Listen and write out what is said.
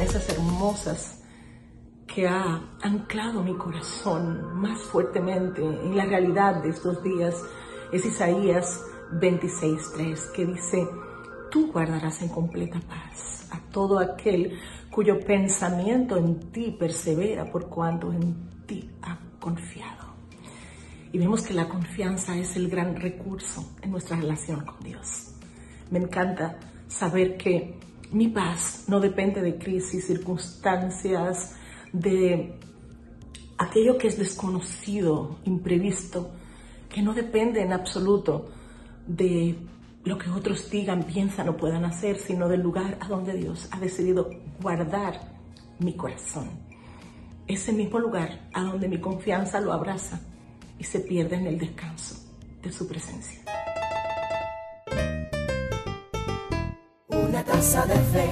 promesas hermosas que ha anclado mi corazón más fuertemente en la realidad de estos días es Isaías 26.3, que dice, tú guardarás en completa paz a todo aquel cuyo pensamiento en ti persevera por cuanto en ti ha confiado. Y vemos que la confianza es el gran recurso en nuestra relación con Dios. Me encanta saber que mi paz no depende de crisis, circunstancias, de aquello que es desconocido, imprevisto, que no depende en absoluto de lo que otros digan, piensan o puedan hacer, sino del lugar a donde Dios ha decidido guardar mi corazón. Ese mismo lugar a donde mi confianza lo abraza y se pierde en el descanso de su presencia. Una taza de fe.